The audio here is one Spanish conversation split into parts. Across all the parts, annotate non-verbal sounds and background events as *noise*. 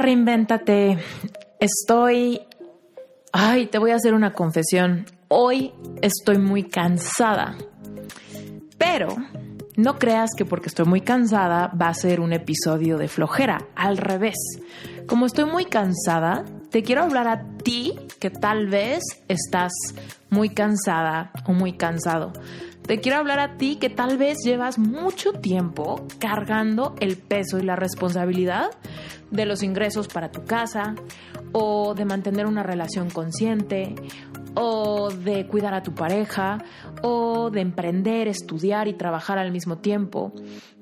reinvéntate. Estoy... Ay, te voy a hacer una confesión. Hoy estoy muy cansada. Pero no creas que porque estoy muy cansada va a ser un episodio de flojera. Al revés. Como estoy muy cansada, te quiero hablar a ti que tal vez estás muy cansada o muy cansado. Te quiero hablar a ti que tal vez llevas mucho tiempo cargando el peso y la responsabilidad de los ingresos para tu casa o de mantener una relación consciente o de cuidar a tu pareja o de emprender, estudiar y trabajar al mismo tiempo.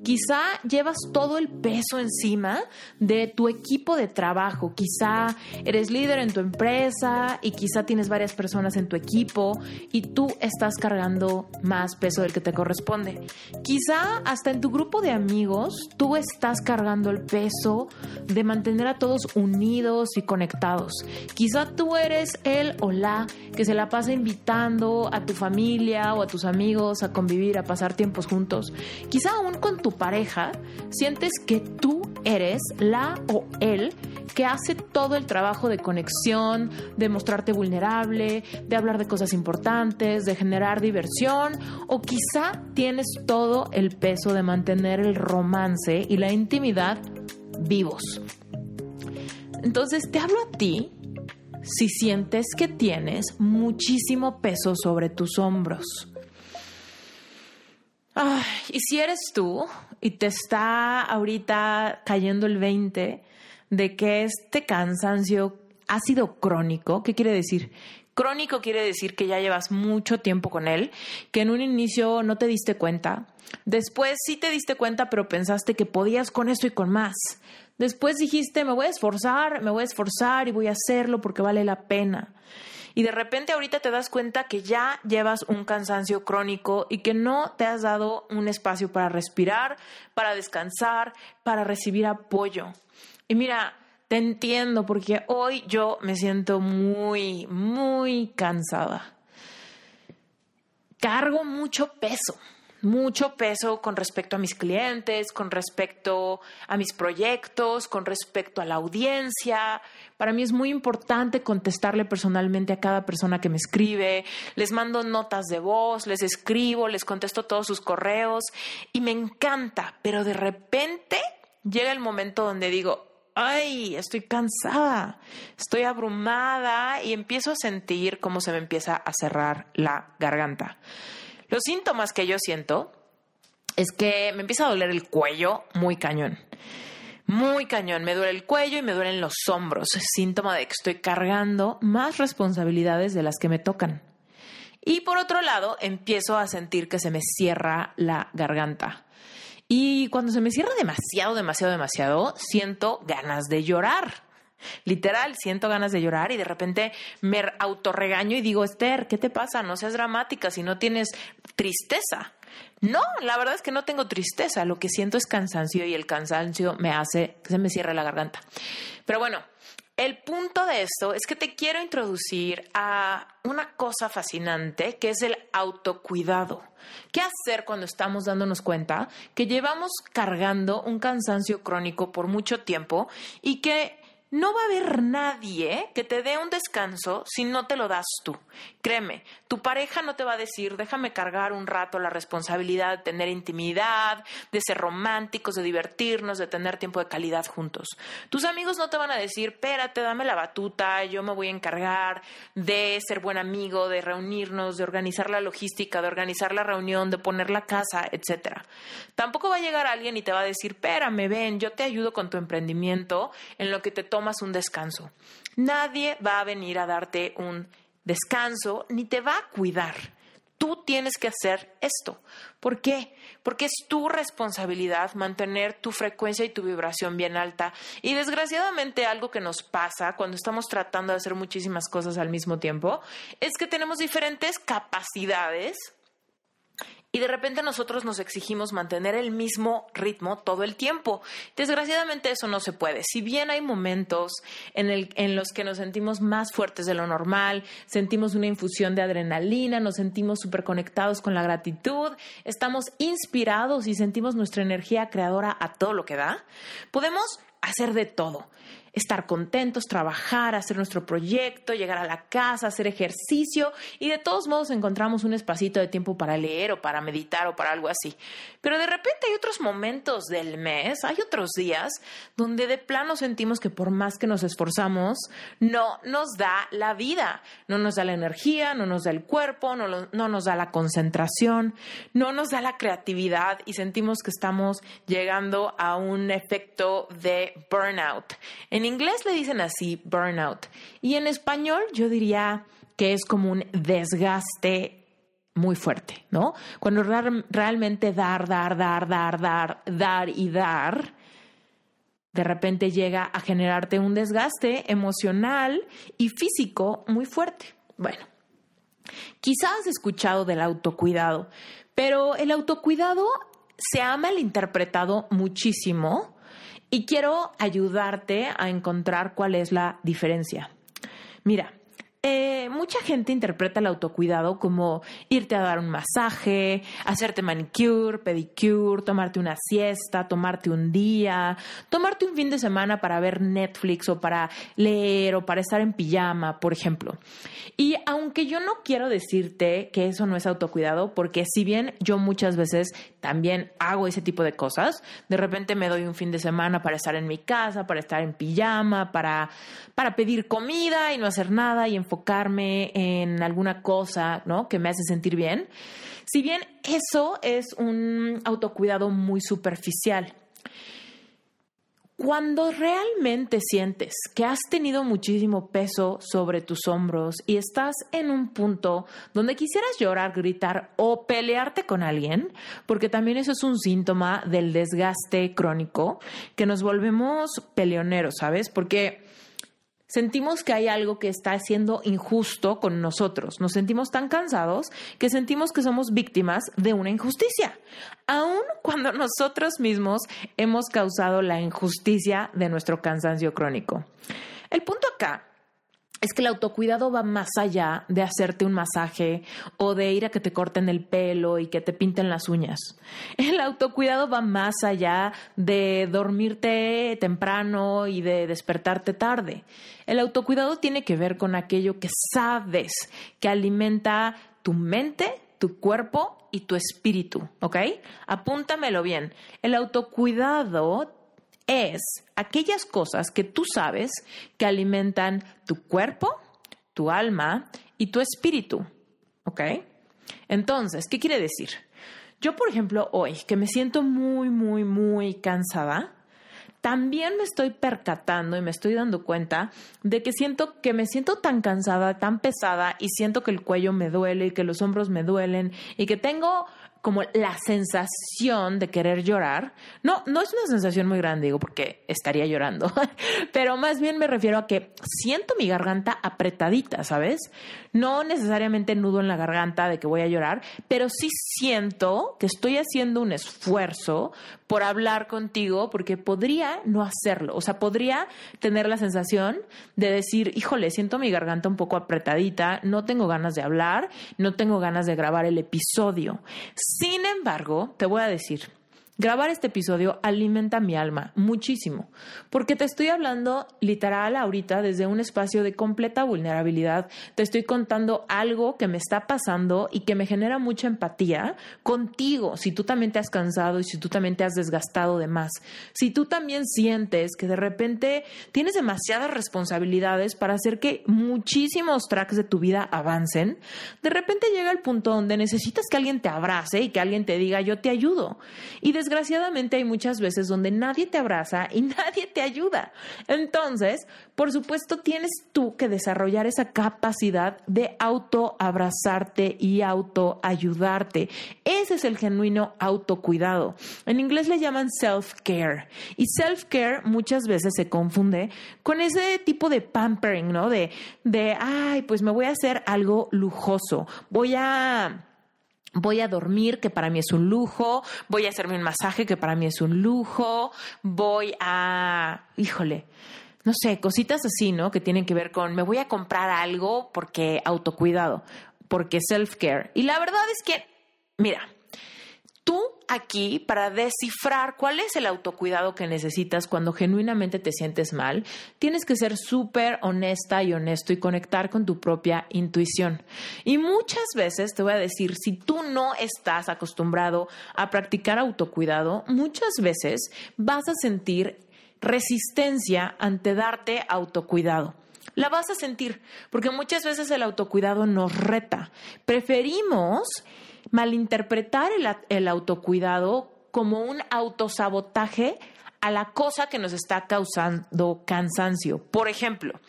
Quizá llevas todo el peso encima de tu equipo de trabajo. Quizá eres líder en tu empresa y quizá tienes varias personas en tu equipo y tú estás cargando más peso del que te corresponde. Quizá hasta en tu grupo de amigos tú estás cargando el peso de mantener a todos unidos y conectados. Quizá tú eres el o la que se la pasa invitando a tu familia o a tus amigos a convivir, a pasar tiempos juntos. Quizá aún con tu pareja sientes que tú eres la o él que hace todo el trabajo de conexión, de mostrarte vulnerable, de hablar de cosas importantes, de generar diversión, o quizá tienes todo el peso de mantener el romance y la intimidad vivos. Entonces te hablo a ti si sientes que tienes muchísimo peso sobre tus hombros. Y si eres tú y te está ahorita cayendo el 20 de que este cansancio ha sido crónico, ¿qué quiere decir? Crónico quiere decir que ya llevas mucho tiempo con él, que en un inicio no te diste cuenta, después sí te diste cuenta, pero pensaste que podías con esto y con más. Después dijiste, me voy a esforzar, me voy a esforzar y voy a hacerlo porque vale la pena. Y de repente ahorita te das cuenta que ya llevas un cansancio crónico y que no te has dado un espacio para respirar, para descansar, para recibir apoyo. Y mira, te entiendo porque hoy yo me siento muy, muy cansada. Cargo mucho peso mucho peso con respecto a mis clientes, con respecto a mis proyectos, con respecto a la audiencia. Para mí es muy importante contestarle personalmente a cada persona que me escribe. Les mando notas de voz, les escribo, les contesto todos sus correos y me encanta, pero de repente llega el momento donde digo, ay, estoy cansada, estoy abrumada y empiezo a sentir cómo se me empieza a cerrar la garganta. Los síntomas que yo siento es que me empieza a doler el cuello muy cañón. Muy cañón, me duele el cuello y me duelen los hombros. Síntoma de que estoy cargando más responsabilidades de las que me tocan. Y por otro lado, empiezo a sentir que se me cierra la garganta. Y cuando se me cierra demasiado, demasiado, demasiado, siento ganas de llorar. Literal, siento ganas de llorar y de repente me autorregaño y digo, Esther, ¿qué te pasa? No seas dramática si no tienes tristeza. No, la verdad es que no tengo tristeza, lo que siento es cansancio y el cansancio me hace que se me cierre la garganta. Pero bueno, el punto de esto es que te quiero introducir a una cosa fascinante que es el autocuidado. ¿Qué hacer cuando estamos dándonos cuenta que llevamos cargando un cansancio crónico por mucho tiempo y que no va a haber nadie que te dé un descanso si no te lo das tú. Créeme, tu pareja no te va a decir, déjame cargar un rato la responsabilidad de tener intimidad, de ser románticos, de divertirnos, de tener tiempo de calidad juntos. Tus amigos no te van a decir, espérate, dame la batuta, yo me voy a encargar de ser buen amigo, de reunirnos, de organizar la logística, de organizar la reunión, de poner la casa, etc. Tampoco va a llegar alguien y te va a decir, espérame, ven, yo te ayudo con tu emprendimiento en lo que te tomas un descanso. Nadie va a venir a darte un descanso ni te va a cuidar. Tú tienes que hacer esto. ¿Por qué? Porque es tu responsabilidad mantener tu frecuencia y tu vibración bien alta. Y desgraciadamente algo que nos pasa cuando estamos tratando de hacer muchísimas cosas al mismo tiempo es que tenemos diferentes capacidades y de repente nosotros nos exigimos mantener el mismo ritmo todo el tiempo. Desgraciadamente eso no se puede. Si bien hay momentos en, el, en los que nos sentimos más fuertes de lo normal, sentimos una infusión de adrenalina, nos sentimos súper conectados con la gratitud, estamos inspirados y sentimos nuestra energía creadora a todo lo que da, podemos hacer de todo estar contentos, trabajar, hacer nuestro proyecto, llegar a la casa, hacer ejercicio y de todos modos encontramos un espacito de tiempo para leer o para meditar o para algo así. Pero de repente hay otros momentos del mes, hay otros días donde de plano sentimos que por más que nos esforzamos, no nos da la vida, no nos da la energía, no nos da el cuerpo, no, no nos da la concentración, no nos da la creatividad y sentimos que estamos llegando a un efecto de burnout. Inglés le dicen así, burnout. Y en español yo diría que es como un desgaste muy fuerte, ¿no? Cuando realmente dar, dar, dar, dar, dar, dar y dar, de repente llega a generarte un desgaste emocional y físico muy fuerte. Bueno, quizás has escuchado del autocuidado, pero el autocuidado se ha malinterpretado muchísimo y quiero ayudarte a encontrar cuál es la diferencia. Mira, eh, mucha gente interpreta el autocuidado como irte a dar un masaje, hacerte manicure, pedicure, tomarte una siesta, tomarte un día, tomarte un fin de semana para ver Netflix o para leer o para estar en pijama, por ejemplo. Y aunque yo no quiero decirte que eso no es autocuidado, porque si bien yo muchas veces también hago ese tipo de cosas, de repente me doy un fin de semana para estar en mi casa, para estar en pijama, para, para pedir comida y no hacer nada y enfocarme en alguna cosa. Que me hace sentir bien. Si bien eso es un autocuidado muy superficial. Cuando realmente sientes que has tenido muchísimo peso sobre tus hombros y estás en un punto donde quisieras llorar, gritar o pelearte con alguien, porque también eso es un síntoma del desgaste crónico, que nos volvemos peleoneros, ¿sabes? Porque sentimos que hay algo que está siendo injusto con nosotros. Nos sentimos tan cansados que sentimos que somos víctimas de una injusticia, aun cuando nosotros mismos hemos causado la injusticia de nuestro cansancio crónico. El punto acá es que el autocuidado va más allá de hacerte un masaje o de ir a que te corten el pelo y que te pinten las uñas. *laughs* El autocuidado va más allá de dormirte temprano y de despertarte tarde. El autocuidado tiene que ver con aquello que sabes que alimenta tu mente, tu cuerpo y tu espíritu, ¿ok? Apúntamelo bien. El autocuidado es aquellas cosas que tú sabes que alimentan tu cuerpo, tu alma y tu espíritu. ¿Ok? Entonces, ¿qué quiere decir? Yo, por ejemplo, hoy que me siento muy, muy, muy cansada, también me estoy percatando y me estoy dando cuenta de que siento que me siento tan cansada, tan pesada y siento que el cuello me duele y que los hombros me duelen y que tengo como la sensación de querer llorar. No, no es una sensación muy grande, digo, porque estaría llorando, *laughs* pero más bien me refiero a que siento mi garganta apretadita, ¿sabes? No necesariamente nudo en la garganta de que voy a llorar, pero sí siento que estoy haciendo un esfuerzo por hablar contigo porque podría no hacerlo, o sea, podría tener la sensación de decir, híjole, siento mi garganta un poco apretadita, no tengo ganas de hablar, no tengo ganas de grabar el episodio sin embargo, te voy a decir Grabar este episodio alimenta mi alma muchísimo, porque te estoy hablando literal ahorita desde un espacio de completa vulnerabilidad, te estoy contando algo que me está pasando y que me genera mucha empatía contigo, si tú también te has cansado y si tú también te has desgastado de más, si tú también sientes que de repente tienes demasiadas responsabilidades para hacer que muchísimos tracks de tu vida avancen, de repente llega el punto donde necesitas que alguien te abrace y que alguien te diga yo te ayudo. Y desgraciadamente hay muchas veces donde nadie te abraza y *laughs* nadie te ayuda. Entonces, por supuesto, tienes tú que desarrollar esa capacidad de autoabrazarte y autoayudarte. Ese es el genuino autocuidado. En inglés le llaman self-care. Y self-care muchas veces se confunde con ese tipo de pampering, ¿no? De, de, ay, pues me voy a hacer algo lujoso. Voy a Voy a dormir, que para mí es un lujo. Voy a hacerme un masaje, que para mí es un lujo. Voy a, híjole, no sé, cositas así, ¿no? Que tienen que ver con, me voy a comprar algo porque autocuidado, porque self-care. Y la verdad es que, mira, tú aquí para descifrar cuál es el autocuidado que necesitas cuando genuinamente te sientes mal, tienes que ser súper honesta y honesto y conectar con tu propia intuición. Y muchas veces te voy a decir, si tú no estás acostumbrado a practicar autocuidado, muchas veces vas a sentir resistencia ante darte autocuidado. La vas a sentir, porque muchas veces el autocuidado nos reta. Preferimos malinterpretar el, autocuidado como un autosabotaje a la cosa que nos está causando cansancio. Por ejemplo,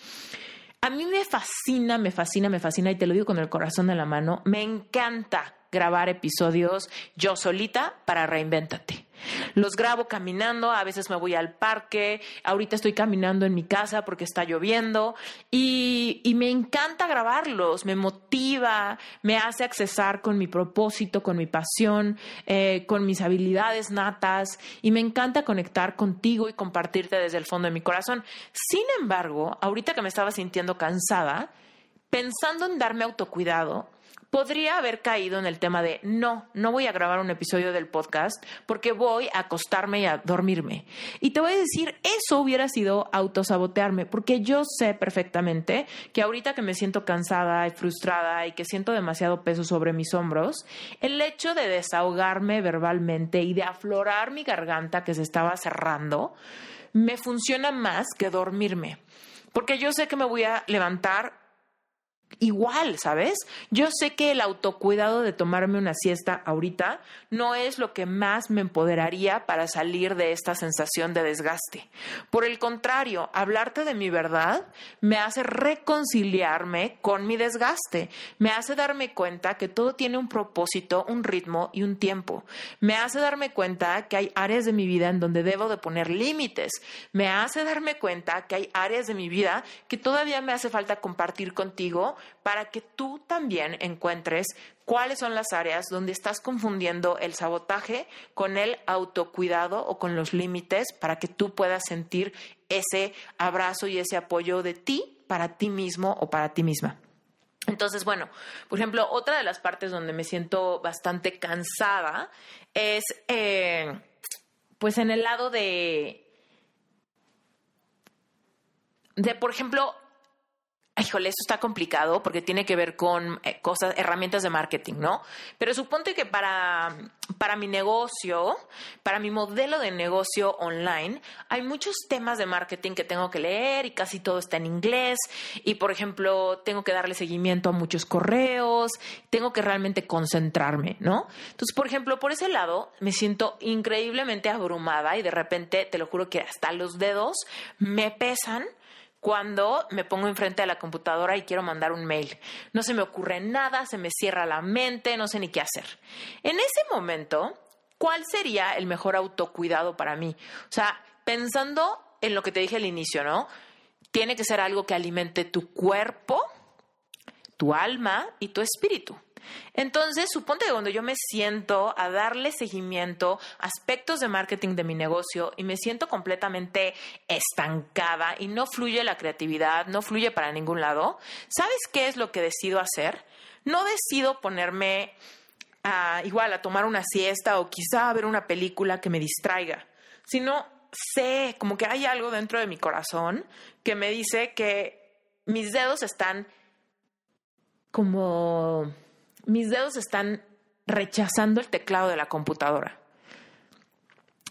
a mí me fascina, me fascina, me fascina, y te lo digo con el corazón en la mano, me encanta grabar episodios yo solita para Reinvéntate. Los grabo caminando, a veces me voy al parque, ahorita estoy caminando en mi casa porque está lloviendo y, me encanta grabarlos, me motiva, me hace accesar con mi propósito, con mi pasión, eh, con mis habilidades natas y me encanta conectar contigo y compartirte desde el fondo de mi corazón. Sin embargo, ahorita que me estaba sintiendo cansada, pensando en darme autocuidado, podría haber caído en el tema de no, no voy a grabar un episodio del podcast porque voy a acostarme y a dormirme. Y te voy a decir, eso hubiera sido autosabotearme porque yo sé perfectamente que ahorita que me siento cansada y frustrada y que siento demasiado peso sobre mis hombros, el hecho de desahogarme verbalmente y de aflorar mi garganta que se estaba cerrando, me funciona más que dormirme. Porque yo sé que me voy a levantar igual, ¿sabes? Yo sé que el autocuidado de tomarme una siesta ahorita no es lo que más me empoderaría para salir de esta sensación de desgaste. Por el contrario, hablarte de mi verdad me hace reconciliarme con mi desgaste, me hace darme cuenta que todo tiene un propósito, un ritmo y un tiempo. Me hace darme cuenta que hay áreas de mi vida en donde debo de poner límites. Me hace darme cuenta que hay áreas de mi vida que todavía me hace falta compartir contigo para que tú también encuentres cuáles son las áreas donde estás confundiendo el sabotaje con el autocuidado o con los límites para que tú puedas sentir ese abrazo y ese apoyo de ti para ti mismo o para ti misma. Entonces, bueno, por ejemplo, otra de las partes donde me siento bastante cansada es, eh, pues, en el lado de, de, por ejemplo, híjole, esto está complicado porque tiene que ver con eh, cosas, herramientas de marketing, ¿no? Pero suponte que para, para mi negocio, para mi modelo de negocio online, hay muchos temas de marketing que tengo que leer y casi todo está en inglés. Y, por ejemplo, tengo que darle seguimiento a muchos correos, tengo que realmente concentrarme, ¿no? Entonces, por ejemplo, por ese lado, me siento increíblemente abrumada y de repente, te lo juro que hasta los dedos me pesan cuando me pongo enfrente de la computadora y quiero mandar un mail. No se me ocurre nada, se me cierra la mente, no sé ni qué hacer. En ese momento, ¿cuál sería el mejor autocuidado para mí? O sea, pensando en lo que te dije al inicio, ¿no? Tiene que ser algo que alimente tu cuerpo, tu alma y tu espíritu. Entonces, suponte que cuando yo me siento a darle seguimiento a aspectos de marketing de mi negocio y me siento completamente estancada y no fluye la creatividad, no fluye para ningún lado, ¿sabes qué es lo que decido hacer? No decido ponerme a igual a tomar una siesta o quizá a ver una película que me distraiga, sino sé como que hay algo dentro de mi corazón que me dice que mis dedos están como mis dedos están rechazando el teclado de la computadora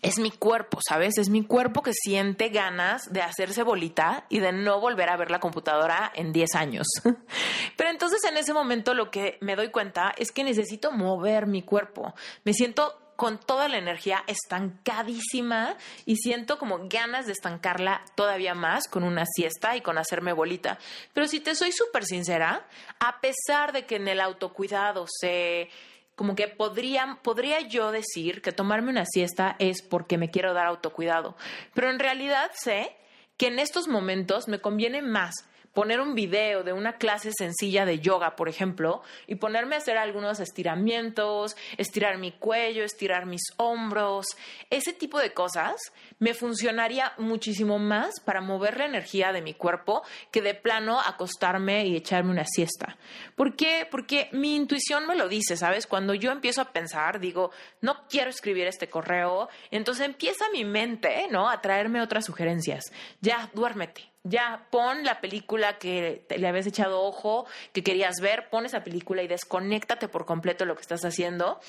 es mi cuerpo, ¿sabes? Es mi cuerpo que siente ganas de hacerse bolita y de no volver a ver la computadora en 10 años. *laughs* Pero entonces en ese momento lo que me doy cuenta es que necesito mover mi cuerpo. Me siento con toda la energía estancadísima y siento como ganas de estancarla todavía más con una siesta y con hacerme bolita. Pero si te soy súper sincera, a pesar de que en el autocuidado se como que podría, podría yo decir que tomarme una siesta es porque me quiero dar autocuidado, pero en realidad sé que en estos momentos me conviene más poner un video de una clase sencilla de yoga, por ejemplo, y ponerme a hacer algunos estiramientos, estirar mi cuello, estirar mis hombros, ese tipo de cosas me funcionaría muchísimo más para mover la energía de mi cuerpo que de plano acostarme y echarme una siesta. ¿Por qué? Porque mi intuición me lo dice, ¿sabes? Cuando yo empiezo a pensar, digo, no quiero escribir este correo, entonces empieza mi mente, ¿no? A traerme otras sugerencias. Ya, duérmete ya pon la película que le habías echado ojo, que querías ver, pon esa película y desconéctate por completo de lo que estás haciendo.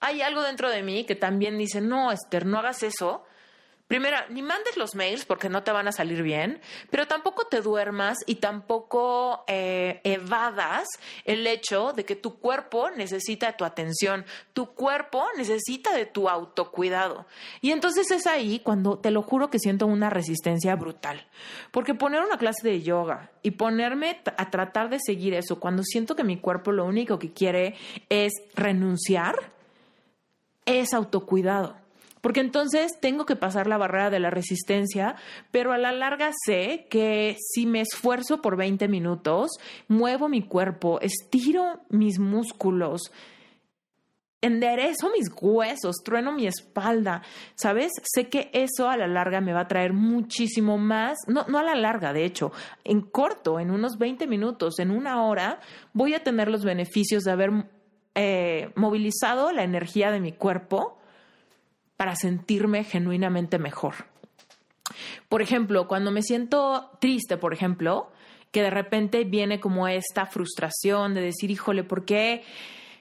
Hay algo dentro de mí que también dice, no, Esther, no hagas eso Primera, ni mandes los mails porque no te van a salir bien, pero tampoco te duermas y tampoco eh, evadas el hecho de que tu cuerpo necesita tu atención, tu cuerpo necesita de tu autocuidado. Y entonces es ahí cuando te lo juro que siento una resistencia brutal, porque poner una clase de yoga y ponerme a tratar de seguir eso cuando siento que mi cuerpo lo único que quiere es renunciar, es autocuidado. Porque entonces tengo que pasar la barrera de la resistencia, pero a la larga sé que si me esfuerzo por 20 minutos, muevo mi cuerpo, estiro mis músculos, enderezo mis huesos, trueno mi espalda, ¿sabes? Sé que eso a la larga me va a traer muchísimo más, no, no a la larga, de hecho, en corto, en unos 20 minutos, en una hora, voy a tener los beneficios de haber eh, movilizado la energía de mi cuerpo para sentirme genuinamente mejor. Por ejemplo, cuando me siento triste, por ejemplo, que de repente viene como esta frustración de decir, híjole, ¿por qué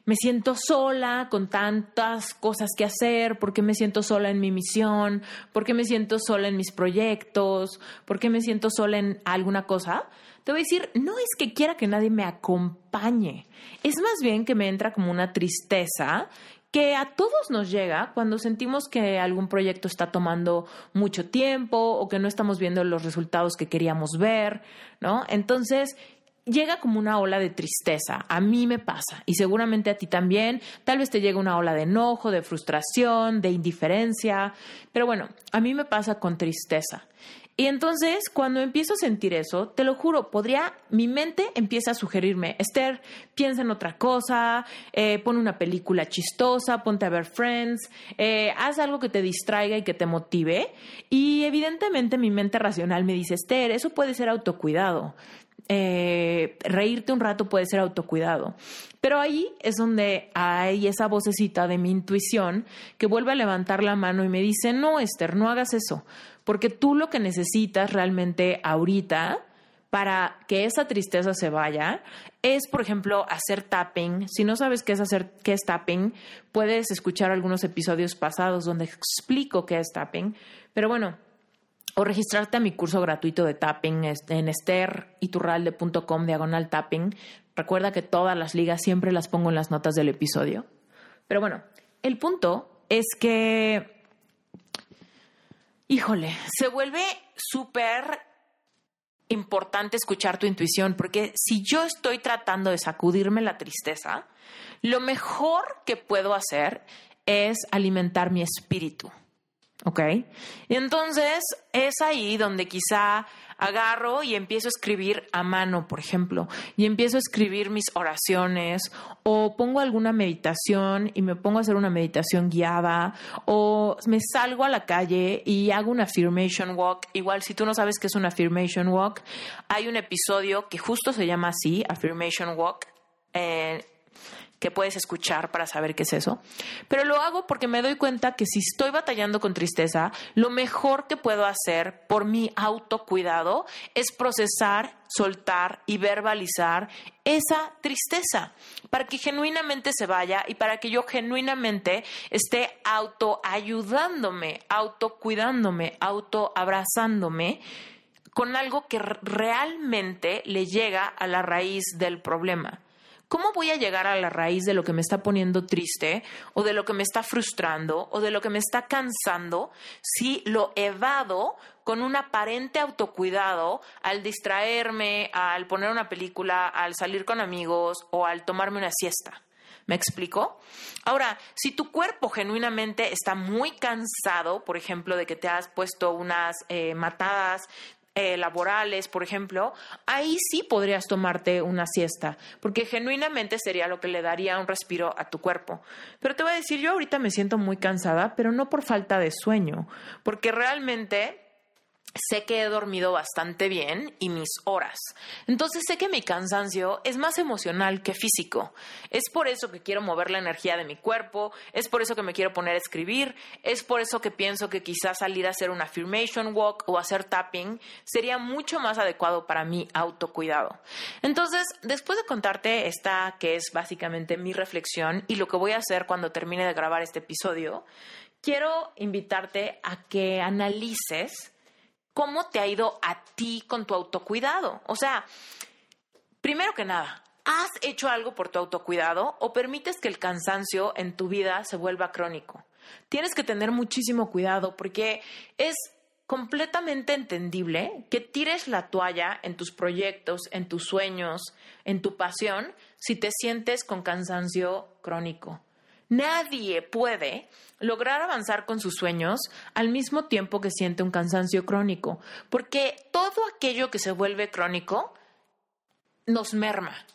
me siento sola con tantas cosas que hacer? ¿Por qué me siento sola en mi misión? ¿Por qué me siento sola en mis proyectos? ¿Por qué me siento sola en alguna cosa? Te voy a decir, no es que quiera que nadie me acompañe, es más bien que me entra como una tristeza que a todos nos llega cuando sentimos que algún proyecto está tomando mucho tiempo o que no estamos viendo los resultados que queríamos ver, ¿no? Entonces, llega como una ola de tristeza. A mí me pasa y seguramente a ti también. Tal vez te llega una ola de enojo, de frustración, de indiferencia. Pero bueno, a mí me pasa con tristeza. Y entonces, cuando empiezo a sentir eso, te lo juro, podría, mi mente empieza a sugerirme, Esther, piensa en otra cosa, eh, pon una película chistosa, ponte a ver Friends, eh, haz algo que te distraiga y que te motive. Y evidentemente mi mente racional me dice, Esther, eso puede ser autocuidado. Eh, reírte un rato puede ser autocuidado. Pero ahí es donde hay esa vocecita de mi intuición que vuelve a levantar la mano y me dice, no, Esther, no hagas eso porque tú lo que necesitas realmente ahorita para que esa tristeza se vaya es, por ejemplo, hacer tapping. Si no sabes qué es hacer qué es tapping, puedes escuchar algunos episodios pasados donde explico qué es tapping. Pero bueno, o registrarte a mi curso gratuito de tapping en esteriturralde.com diagonal tapping. Recuerda que todas las ligas siempre las pongo en las notas del episodio. Pero bueno, el punto es que híjole, se vuelve súper importante escuchar tu intuición, porque si yo estoy tratando de sacudirme la tristeza, lo mejor que puedo hacer es alimentar mi espíritu. ¿Ok? Y entonces es ahí donde quizá agarro y empiezo a escribir a mano, por ejemplo, y empiezo a escribir mis oraciones o pongo alguna meditación y me pongo a hacer una meditación guiada o me salgo a la calle y hago una affirmation walk. Igual, si tú no sabes qué es una affirmation walk, hay un episodio que justo se llama así, affirmation walk. Que puedes escuchar para saber qué es eso. Pero lo hago porque me doy cuenta que si estoy batallando con tristeza, lo mejor que puedo hacer por mi autocuidado es procesar, soltar y verbalizar esa tristeza para que genuinamente se vaya y para que yo genuinamente esté autoayudándome, autocuidándome, autoabrazándome con algo que realmente le llega a la raíz del problema. ¿Cómo voy a llegar a la raíz de lo que me está poniendo triste o de lo que me está frustrando o de lo que me está cansando si lo evado con un aparente autocuidado al distraerme, al poner una película, al salir con amigos o al tomarme una siesta? ¿Me explico? Ahora, si tu cuerpo genuinamente está muy cansado, por ejemplo, de que te has puesto unas eh, matadas eh, laborales, por ejemplo, ahí sí podrías tomarte una siesta, porque genuinamente sería lo que le daría un respiro a tu cuerpo. Pero te voy a decir, yo ahorita me siento muy cansada, pero no por falta de sueño, porque realmente sé que he dormido bastante bien y mis horas. Entonces sé que mi cansancio es más emocional que físico. Es por eso que quiero mover la energía de mi cuerpo, es por eso que me quiero poner a escribir, es por eso que pienso que quizás salir a hacer un affirmation walk o hacer tapping sería mucho más adecuado para mi autocuidado. Entonces, después de contarte esta que es básicamente mi reflexión y lo que voy a hacer cuando termine de grabar este episodio, quiero invitarte a que analices ¿Cómo te ha ido a ti con tu autocuidado? O sea, primero que nada, ¿has hecho algo por tu autocuidado o permites que el cansancio en tu vida se vuelva crónico? Tienes que tener muchísimo cuidado porque es completamente entendible que tires la toalla en tus proyectos, en tus sueños, en tu pasión, si te sientes con cansancio crónico. Nadie puede lograr avanzar con sus sueños al mismo tiempo que siente un cansancio crónico, porque todo aquello que se vuelve crónico nos merma.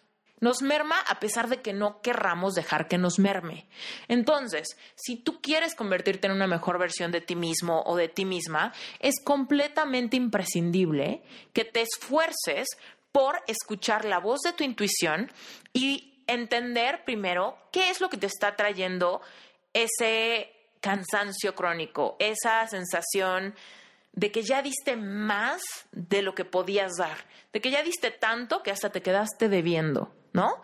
Nos merma a pesar de que no querramos dejar que nos merme. Entonces, si tú quieres convertirte en una mejor versión de ti mismo o de ti misma, es completamente imprescindible que te esfuerces por escuchar la voz de tu intuición y entender primero qué es lo que te está trayendo ese cansancio crónico, esa sensación de que ya diste más de lo que podías dar, de que ya diste tanto que hasta te quedaste debiendo, ¿no?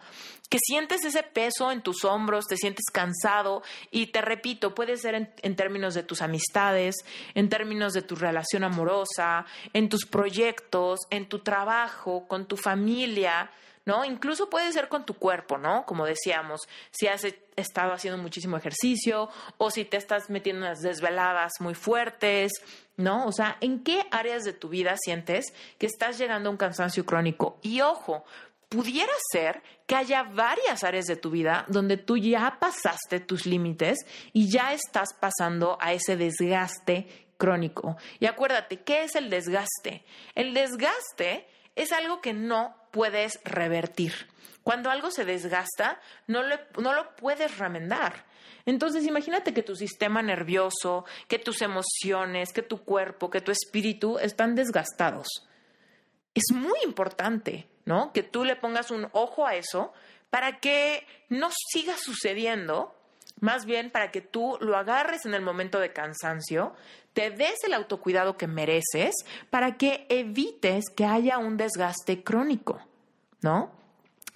Que sientes ese peso en tus hombros, te sientes cansado y te repito, puede ser en, en, términos de tus amistades, en términos de tu relación amorosa, en tus proyectos, en tu trabajo, con tu familia, ¿no? Incluso puede ser con tu cuerpo, ¿no? Como decíamos, si has e, estado haciendo muchísimo ejercicio o si te estás metiendo unas desveladas muy fuertes, ¿no? O sea, ¿en qué áreas de tu vida sientes que estás llegando a un cansancio crónico? Y ojo, pudiera ser que haya varias áreas de tu vida donde tú ya pasaste tus límites y ya estás pasando a ese desgaste crónico. Y acuérdate, ¿qué es el desgaste? El desgaste es algo que no puedes revertir. Cuando algo se desgasta, no, no lo puedes remendar. Entonces, imagínate que tu sistema nervioso, que tus emociones, que tu cuerpo, que tu espíritu están desgastados. Es muy importante, ¿no? Que tú le pongas un ojo a eso para que no siga sucediendo más bien para que tú lo agarres en el momento de cansancio, te des el autocuidado que mereces para que evites que haya un desgaste crónico, ¿no?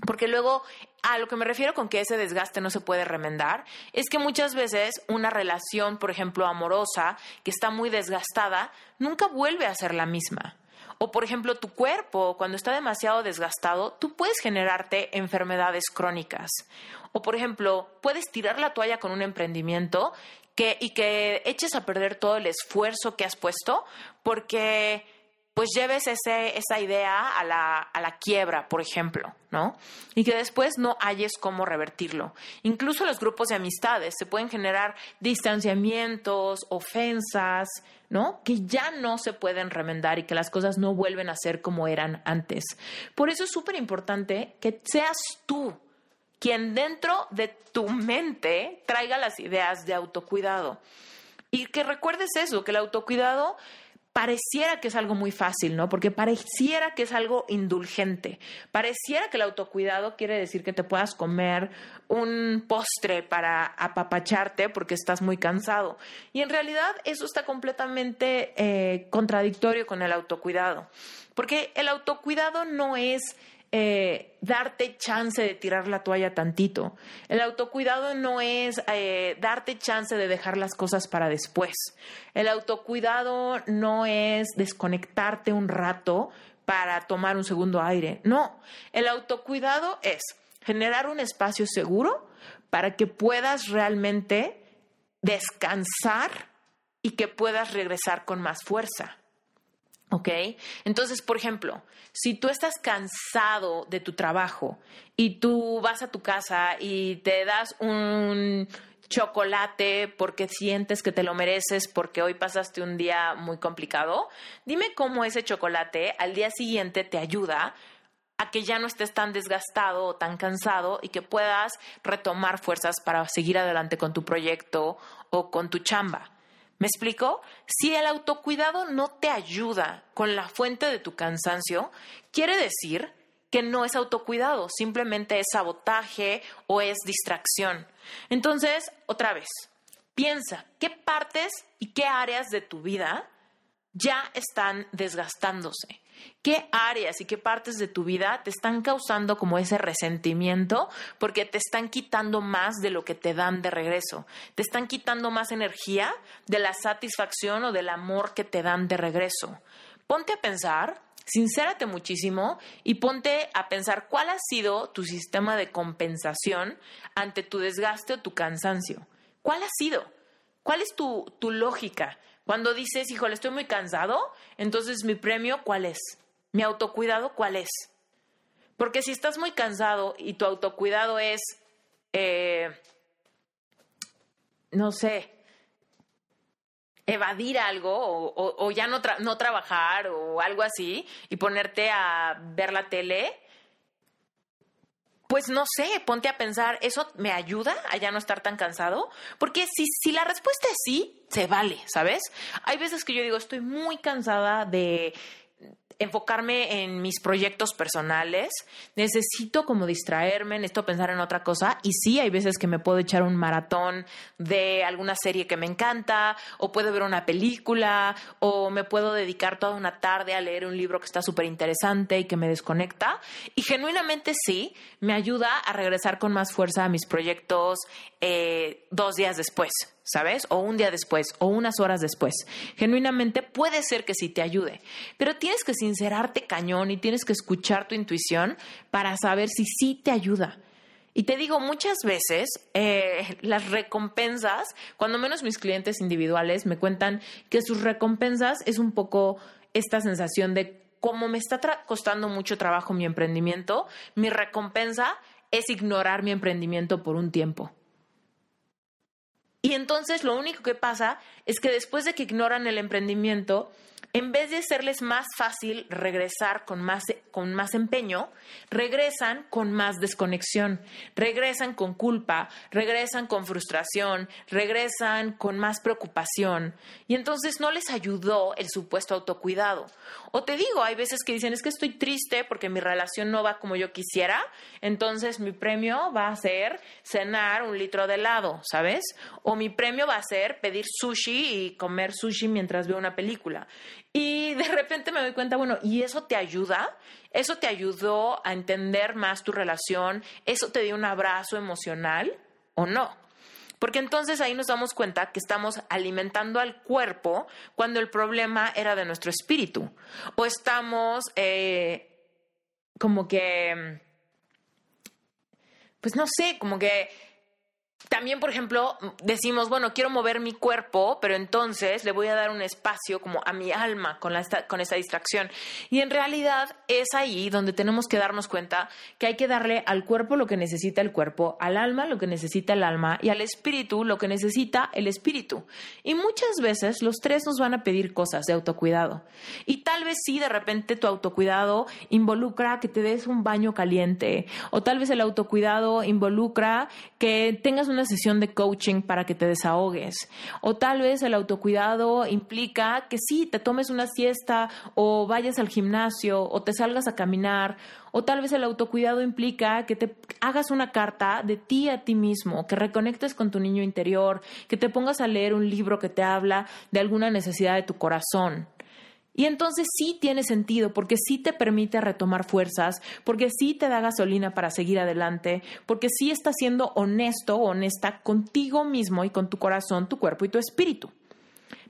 Porque luego a lo que me refiero con que ese desgaste no se puede remendar es que muchas veces una relación, por ejemplo, amorosa, que está muy desgastada, nunca vuelve a ser la misma. O por ejemplo, tu cuerpo, cuando está demasiado desgastado, tú puedes generarte enfermedades crónicas. O por ejemplo, puedes tirar la toalla con un emprendimiento que, y que eches a perder todo el esfuerzo que has puesto porque pues lleves ese, esa idea a la, a la quiebra, por ejemplo, ¿no? Y que después no hayes cómo revertirlo. Incluso los grupos de amistades se pueden generar distanciamientos, ofensas, ¿no? Que ya no se pueden remendar y que las cosas no vuelven a ser como eran antes. Por eso es súper importante que seas tú quien dentro de tu mente traiga las ideas de autocuidado. Y que recuerdes eso, que el autocuidado pareciera que es algo muy fácil, ¿no? Porque pareciera que es algo indulgente. Pareciera que el autocuidado quiere decir que te puedas comer un postre para apapacharte porque estás muy cansado. Y en realidad eso está completamente eh, contradictorio con el autocuidado. Porque el autocuidado no es eh, darte chance de tirar la toalla tantito. El autocuidado no es eh, darte chance de dejar las cosas para después. El autocuidado no es desconectarte un rato para tomar un segundo aire. No, el autocuidado es generar un espacio seguro para que puedas realmente descansar y que puedas regresar con más fuerza. ¿Ok? Entonces, por ejemplo, si tú estás cansado de tu trabajo y tú vas a tu casa y te das un chocolate porque sientes que te lo mereces porque hoy pasaste un día muy complicado, dime cómo ese chocolate al día siguiente te ayuda a que ya no estés tan desgastado o tan cansado y que puedas retomar fuerzas para seguir adelante con tu proyecto o con tu chamba. ¿Me explico? Si el autocuidado no te ayuda con la fuente de tu cansancio, quiere decir que no es autocuidado, simplemente es sabotaje o es distracción. Entonces, otra vez, piensa qué partes y qué áreas de tu vida ya están desgastándose. ¿Qué áreas y qué partes de tu vida te están causando como ese resentimiento porque te están quitando más de lo que te dan de regreso? Te están quitando más energía de la satisfacción o del amor que te dan de regreso. Ponte a pensar, sincérate muchísimo y ponte a pensar cuál ha sido tu sistema de compensación ante tu desgaste o tu cansancio. ¿Cuál ha sido? ¿Cuál es tu, tu lógica? Cuando dices, híjole, estoy muy cansado, entonces mi premio, ¿cuál es? Mi autocuidado, ¿cuál es? Porque si estás muy cansado y tu autocuidado es, eh, no sé, evadir algo o, ya no, no trabajar o algo así y ponerte a ver la tele, pues no sé, ponte a pensar, ¿eso me ayuda a ya no estar tan cansado? Porque si, si la respuesta es sí, se vale, ¿sabes? Hay veces que yo digo, estoy muy cansada de enfocarme en mis proyectos personales, necesito como distraerme, necesito pensar en otra cosa. Y sí, hay veces que me puedo echar un maratón de alguna serie que me encanta o puedo ver una película o me puedo dedicar toda una tarde a leer un libro que está súper interesante y que me desconecta. Y genuinamente sí, me ayuda a regresar con más fuerza a mis proyectos eh, dos días después. ¿Sabes? O un día después, o unas horas después. Genuinamente puede ser que sí te ayude, pero tienes que sincerarte cañón y tienes que escuchar tu intuición para saber si sí te ayuda. Y te digo, muchas veces eh, *laughs* las recompensas, cuando menos mis clientes individuales me cuentan que sus recompensas es un poco esta sensación de como me está costando mucho trabajo mi emprendimiento, mi recompensa es ignorar mi emprendimiento por un tiempo. Y entonces lo único que pasa es que después de que ignoran el emprendimiento, en vez de serles más fácil regresar con más, con más empeño, regresan con más desconexión, regresan con culpa, regresan con frustración, regresan con más preocupación. Y entonces no les ayudó el supuesto autocuidado. O te digo, hay veces que dicen, es que estoy triste porque mi relación no va como yo quisiera, entonces mi premio va a ser cenar un litro de helado, ¿sabes? O mi premio va a ser pedir sushi y comer sushi mientras veo una película. Y de repente me doy cuenta, bueno, ¿y eso te ayuda? ¿Eso te ayudó a entender más tu relación? ¿Eso te dio un abrazo emocional o no? Porque entonces ahí nos damos cuenta que estamos alimentando al cuerpo cuando el problema era de nuestro espíritu. O estamos eh, como que, pues no sé, como que también, por ejemplo, decimos, bueno, quiero mover mi cuerpo, pero entonces le voy a dar un espacio como a mi alma con, la, con esa distracción. Y en realidad es ahí donde tenemos que darnos cuenta que hay que darle al cuerpo lo que necesita el cuerpo, al alma lo que necesita el alma y al espíritu lo que necesita el espíritu. Y muchas veces los tres nos van a pedir cosas de autocuidado. Y tal vez sí, de repente tu autocuidado involucra que te des un baño caliente, o tal vez el autocuidado involucra que tengas una sesión de coaching para que te desahogues. O tal vez el autocuidado implica que sí, te tomes una siesta o vayas al gimnasio o te salgas a caminar. O tal vez el autocuidado implica que te hagas una carta de ti a ti mismo, que reconectes con tu niño interior, que te pongas a leer un libro que te habla de alguna necesidad de tu corazón. Y entonces sí tiene sentido, porque sí te permite retomar fuerzas, porque sí te da gasolina para seguir adelante, porque sí estás siendo honesto o honesta contigo mismo y con tu corazón, tu cuerpo y tu espíritu.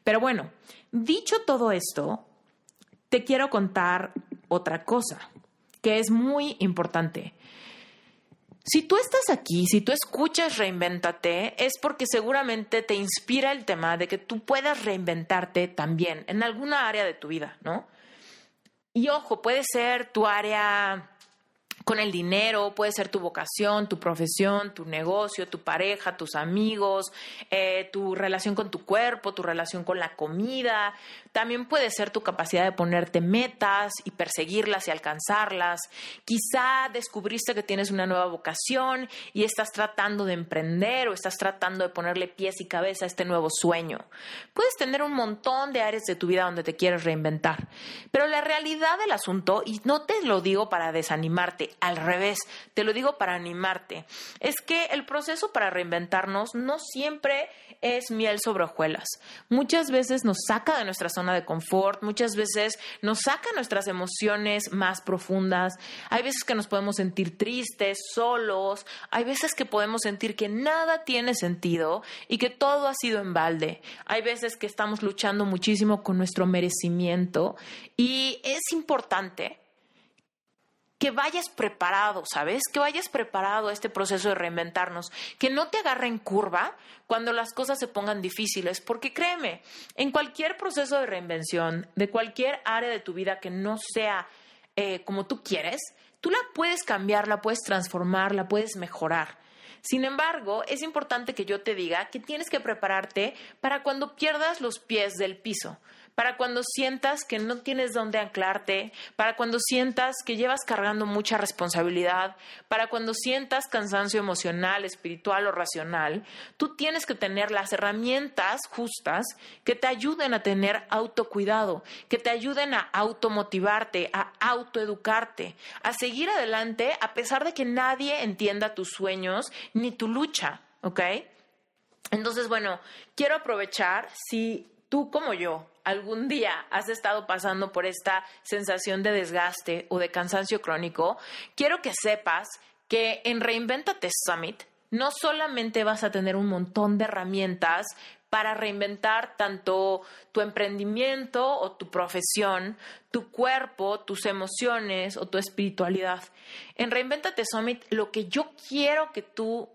Pero bueno, dicho todo esto, te quiero contar otra cosa que es muy importante. Si tú estás aquí, si tú escuchas Reinventate, es porque seguramente te inspira el tema de que tú puedas reinventarte también en alguna área de tu vida, ¿no? Y ojo, puede ser tu área con el dinero, puede ser tu vocación, tu profesión, tu negocio, tu pareja, tus amigos, eh, tu relación con tu cuerpo, tu relación con la comida. También puede ser tu capacidad de ponerte metas y perseguirlas y alcanzarlas. Quizá descubriste que tienes una nueva vocación y estás tratando de emprender o estás tratando de ponerle pies y cabeza a este nuevo sueño. Puedes tener un montón de áreas de tu vida donde te quieres reinventar. Pero la realidad del asunto, y no te lo digo para desanimarte, al revés, te lo digo para animarte, es que el proceso para reinventarnos no siempre es miel sobre hojuelas. Muchas veces nos saca de nuestra zona de confort, muchas veces nos saca nuestras emociones más profundas, hay veces que nos podemos sentir tristes, solos, hay veces que podemos sentir que nada tiene sentido y que todo ha sido en balde, hay veces que estamos luchando muchísimo con nuestro merecimiento y es importante que vayas preparado, ¿sabes? Que vayas preparado a este proceso de reinventarnos, que no te agarre en curva cuando las cosas se pongan difíciles, porque créeme, en cualquier proceso de reinvención, de cualquier área de tu vida que no sea eh, como tú quieres, tú la puedes cambiar, la puedes transformar, la puedes mejorar. Sin embargo, es importante que yo te diga que tienes que prepararte para cuando pierdas los pies del piso, para cuando sientas que no tienes dónde anclarte, para cuando sientas que llevas cargando mucha responsabilidad, para cuando sientas cansancio emocional, espiritual o racional, tú tienes que tener las herramientas justas que te ayuden a tener autocuidado, que te ayuden a automotivarte, a autoeducarte, a seguir adelante a pesar de que nadie entienda tus sueños ni tu lucha, ¿ok? Entonces, bueno, quiero aprovechar si tú como yo algún día has estado pasando por esta sensación de desgaste o de cansancio crónico, quiero que sepas que en Reinventate Summit no solamente vas a tener un montón de herramientas para reinventar tanto tu emprendimiento o tu profesión, tu cuerpo, tus emociones o tu espiritualidad. En Reinventate Summit lo que yo quiero que tú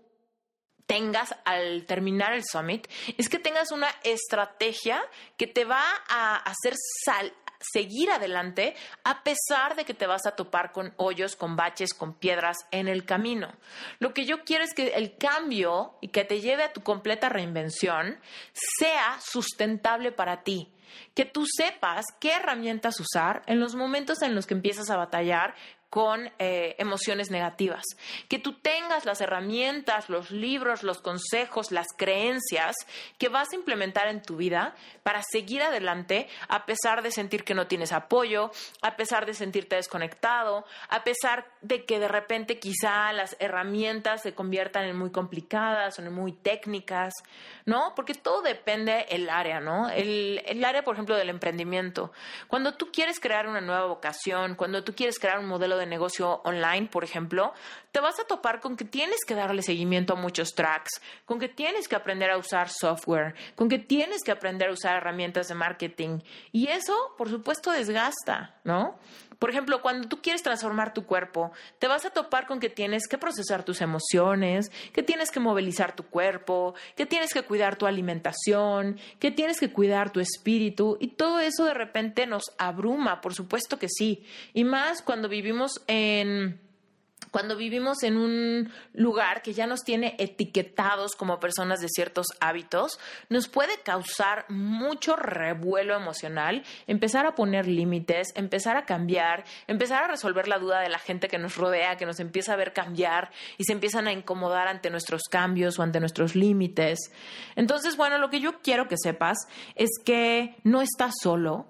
tengas al terminar el summit es que tengas una estrategia que te va a hacer seguir adelante a pesar de que te vas a topar con hoyos, con baches, con piedras en el camino. Lo que yo quiero es que el cambio y que te lleve a tu completa reinvención sea sustentable para ti. Que tú sepas qué herramientas usar en los momentos en los que empiezas a batallar con eh, emociones negativas. Que tú tengas las herramientas, los libros, los consejos, las creencias que vas a implementar en tu vida para seguir adelante a pesar de sentir que no tienes apoyo, a pesar de sentirte desconectado, a pesar de que de repente quizá las herramientas se conviertan en muy complicadas o en muy técnicas, ¿no? Porque todo depende el área, ¿no? El, el área, por ejemplo, del emprendimiento. Cuando tú quieres crear una nueva vocación, cuando tú quieres crear un modelo de negocio online, por ejemplo, te vas a topar con que tienes que darle seguimiento a muchos tracks, con que tienes que aprender a usar software, con que tienes que aprender a usar herramientas de marketing. Y eso, por supuesto, desgasta, ¿no? Por ejemplo, cuando tú quieres transformar tu cuerpo, te vas a topar con que tienes que procesar tus emociones, que tienes que movilizar tu cuerpo, que tienes que cuidar tu alimentación, que tienes que cuidar tu espíritu y todo eso de repente nos abruma, por supuesto que sí. Y más cuando vivimos en cuando vivimos en un lugar que ya nos tiene etiquetados como personas de ciertos hábitos, nos puede causar mucho revuelo emocional, empezar a poner límites, empezar a cambiar, empezar a resolver la duda de la gente que nos rodea, que nos empieza a ver cambiar y se empiezan a incomodar ante nuestros cambios o ante nuestros límites. Entonces, bueno, lo que yo quiero que sepas es que no estás solo,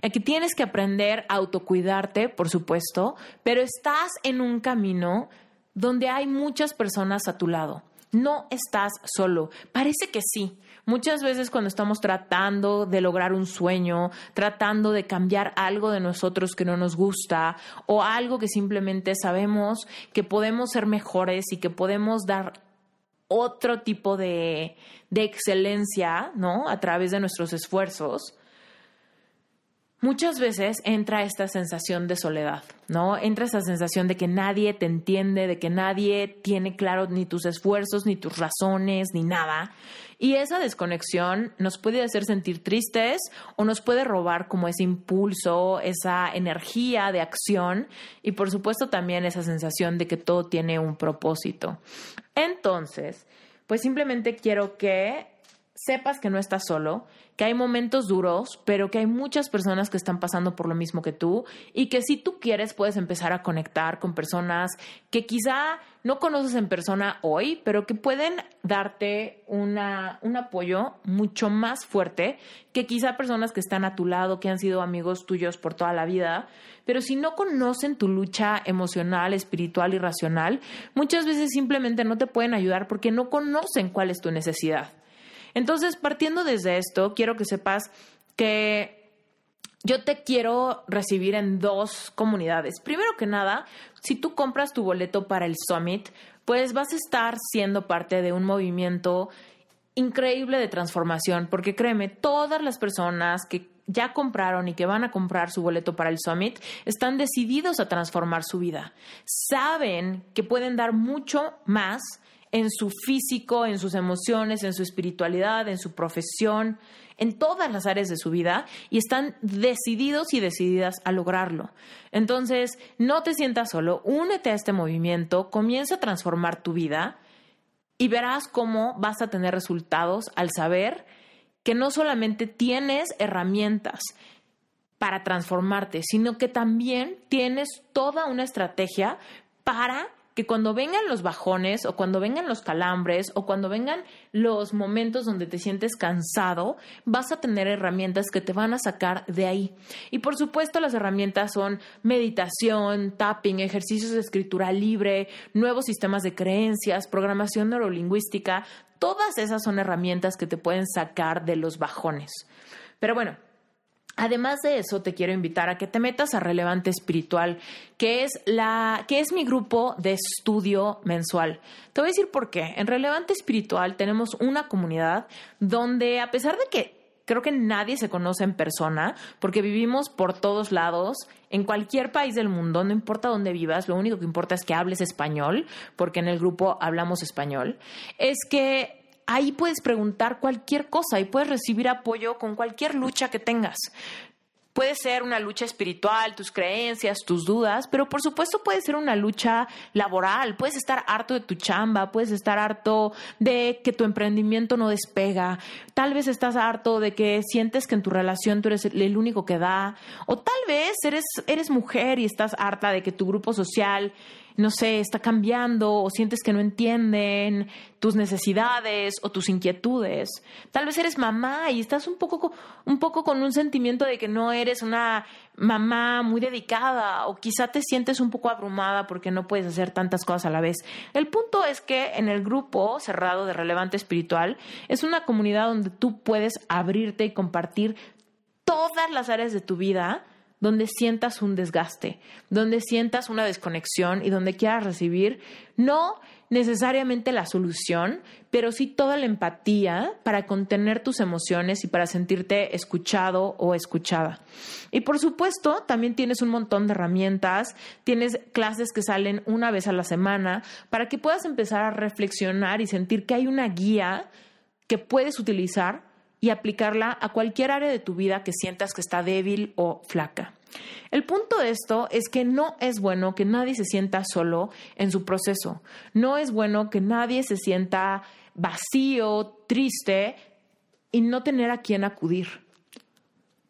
que tienes que aprender a autocuidarte, por supuesto, pero estás en un camino donde hay muchas personas a tu lado. No estás solo. Parece que sí. Muchas veces cuando estamos tratando de lograr un sueño, tratando de cambiar algo de nosotros que no nos gusta o algo que simplemente sabemos que podemos ser mejores y que podemos dar otro tipo de, de excelencia, ¿no? A través de nuestros esfuerzos, Muchas veces entra esta sensación de soledad, ¿no? Entra esa sensación de que nadie te entiende, de que nadie tiene claro ni tus esfuerzos, ni tus razones, ni nada. Y esa desconexión nos puede hacer sentir tristes o nos puede robar como ese impulso, esa energía de acción y por supuesto también esa sensación de que todo tiene un propósito. Entonces, pues simplemente quiero que sepas que no estás solo, que hay momentos duros, pero que hay muchas personas que están pasando por lo mismo que tú y que si tú quieres puedes empezar a conectar con personas que quizá no conoces en persona hoy, pero que pueden darte una, un apoyo mucho más fuerte que quizá personas que están a tu lado, que han sido amigos tuyos por toda la vida, pero si no conocen tu lucha emocional, espiritual y racional, muchas veces simplemente no te pueden ayudar porque no conocen cuál es tu necesidad. Entonces, partiendo desde esto, quiero que sepas que yo te quiero recibir en dos comunidades. Primero que nada, si tú compras tu boleto para el Summit, pues vas a estar siendo parte de un movimiento increíble de transformación, porque créeme, todas las personas que ya compraron y que van a comprar su boleto para el Summit están decididos a transformar su vida. Saben que pueden dar mucho más en su físico, en sus emociones, en su espiritualidad, en su profesión, en todas las áreas de su vida y están decididos y decididas a lograrlo. Entonces, no te sientas solo, únete a este movimiento, comienza a transformar tu vida y verás cómo vas a tener resultados al saber que no solamente tienes herramientas, para transformarte, sino que también tienes toda una estrategia para que cuando vengan los bajones o cuando vengan los calambres o cuando vengan los momentos donde te sientes cansado, vas a tener herramientas que te van a sacar de ahí. Y por supuesto las herramientas son meditación, tapping, ejercicios de escritura libre, nuevos sistemas de creencias, programación neurolingüística, todas esas son herramientas que te pueden sacar de los bajones. Pero bueno, Además de eso, te quiero invitar a que te metas a Relevante Espiritual, que es la que es mi grupo de estudio mensual. Te voy a decir por qué. En Relevante Espiritual tenemos una comunidad donde a pesar de que creo que nadie se conoce en persona, porque vivimos por todos lados, en cualquier país del mundo, no importa dónde vivas, lo único que importa es que hables español, porque en el grupo hablamos español, es que ahí puedes preguntar cualquier cosa y puedes recibir apoyo con cualquier lucha que tengas. Puede ser una lucha espiritual, tus creencias, tus dudas, pero por supuesto puede ser una lucha laboral. Puedes estar harto de tu chamba, puedes estar harto de que tu emprendimiento no despega. Tal vez estás harto de que sientes que en tu relación tú eres el único que da. O tal vez eres, eres mujer y estás harta de que tu grupo social no sé, está cambiando o sientes que no entienden tus necesidades o tus inquietudes. Tal vez eres mamá y estás un poco, un poco con un sentimiento de que no eres una mamá muy dedicada o quizá te sientes un poco abrumada porque no puedes hacer tantas cosas a la vez. El punto es que en el grupo cerrado de Relevante Espiritual es una comunidad donde tú puedes abrirte y compartir todas las áreas de tu vida donde sientas un desgaste, donde sientas una desconexión y donde quieras recibir no necesariamente la solución, pero sí toda la empatía para contener tus emociones y para sentirte escuchado o escuchada. Y por supuesto, también tienes un montón de herramientas, tienes clases que salen una vez a la semana para que puedas empezar a reflexionar y sentir que hay una guía que puedes utilizar y aplicarla a cualquier área de tu vida que sientas que está débil o flaca. El punto de esto es que no es bueno que nadie se sienta solo en su proceso. No es bueno que nadie se sienta vacío, triste y no tener a quién acudir.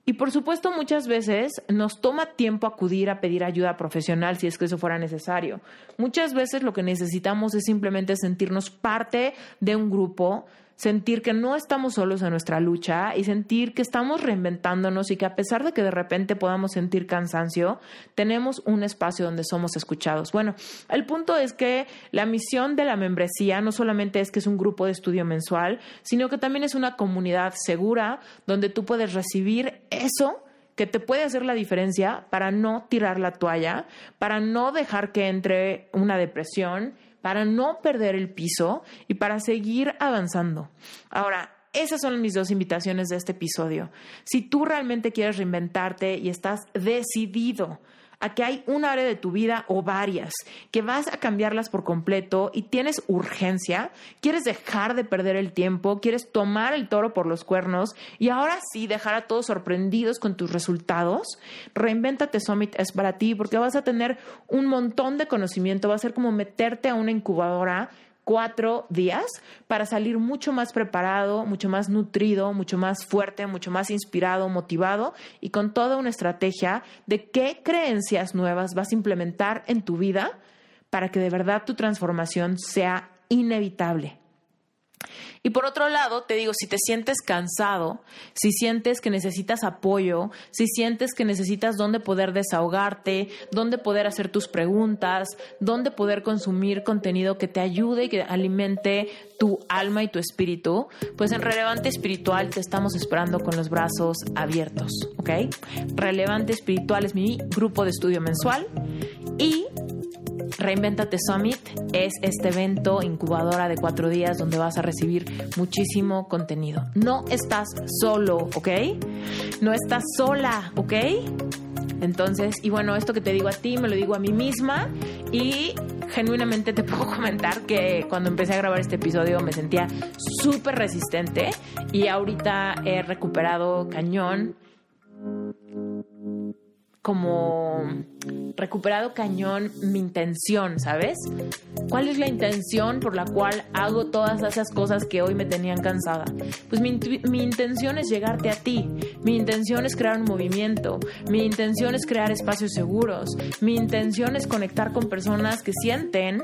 Y por supuesto muchas veces nos toma tiempo acudir a pedir ayuda profesional si es que eso fuera necesario. Muchas veces lo que necesitamos es simplemente sentirnos parte de un grupo, sentir que no estamos solos en nuestra lucha y sentir que estamos reinventándonos y que a pesar de que de repente podamos sentir cansancio, tenemos un espacio donde somos escuchados. Bueno, el punto es que la misión de la membresía no solamente es que es un grupo de estudio mensual, sino que también es una comunidad segura donde tú puedes recibir eso que te puede hacer la diferencia para no tirar la toalla, para no dejar que entre una depresión para no perder el piso y para seguir avanzando. Ahora, esas son mis dos invitaciones de este episodio. Si tú realmente quieres reinventarte y estás decidido a que hay un área de tu vida o varias que vas a cambiarlas por completo y tienes urgencia, quieres dejar de perder el tiempo, quieres tomar el toro por los cuernos y ahora sí dejar a todos sorprendidos con tus resultados, Reinventate Summit es para ti porque vas a tener un montón de conocimiento, va a ser como meterte a una incubadora cuatro días para salir mucho más preparado, mucho más nutrido, mucho más fuerte, mucho más inspirado, motivado y con toda una estrategia de qué creencias nuevas vas a implementar en tu vida para que de verdad tu transformación sea inevitable. Y por otro lado, te digo, si te sientes cansado, si sientes que necesitas apoyo, si sientes que necesitas dónde poder desahogarte, dónde poder hacer tus preguntas, dónde poder consumir contenido que te ayude y que alimente tu alma y tu espíritu, pues en Relevante Espiritual te estamos esperando con los brazos abiertos, ¿ok? Relevante Espiritual es mi grupo de estudio mensual y Reinventate Summit es este evento incubadora de cuatro días donde vas a recibir muchísimo contenido. No estás solo, ¿ok? No estás sola, ¿ok? Entonces, y bueno, esto que te digo a ti, me lo digo a mí misma y genuinamente te *laughs* puedo comentar que cuando empecé a grabar este episodio me sentía súper resistente y ahorita he recuperado cañón como recuperado cañón mi intención, ¿sabes? ¿Cuál es la intención por la cual hago todas esas cosas que hoy me tenían cansada? Pues mi, mi, intención es llegarte a ti, mi intención es crear un movimiento, mi intención es crear espacios seguros, mi intención es conectar con personas que sienten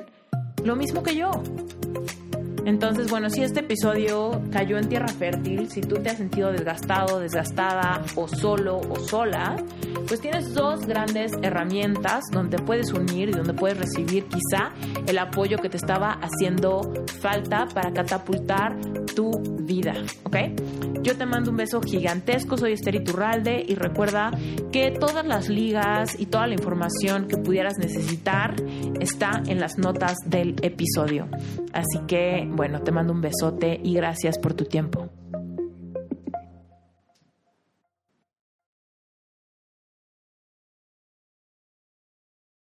lo mismo que yo. Entonces, bueno, si este episodio cayó en tierra fértil, si tú te has sentido desgastado, desgastada o solo o sola, pues tienes dos grandes herramientas donde puedes unir y donde puedes recibir quizá el apoyo que te estaba haciendo falta para catapultar tu vida, ¿ok? Yo te mando un beso gigantesco, soy Esther Iturralde y recuerda que todas las ligas y toda la información que pudieras necesitar está en las notas del episodio. Así que, bueno, te mando un besote y gracias por tu tiempo.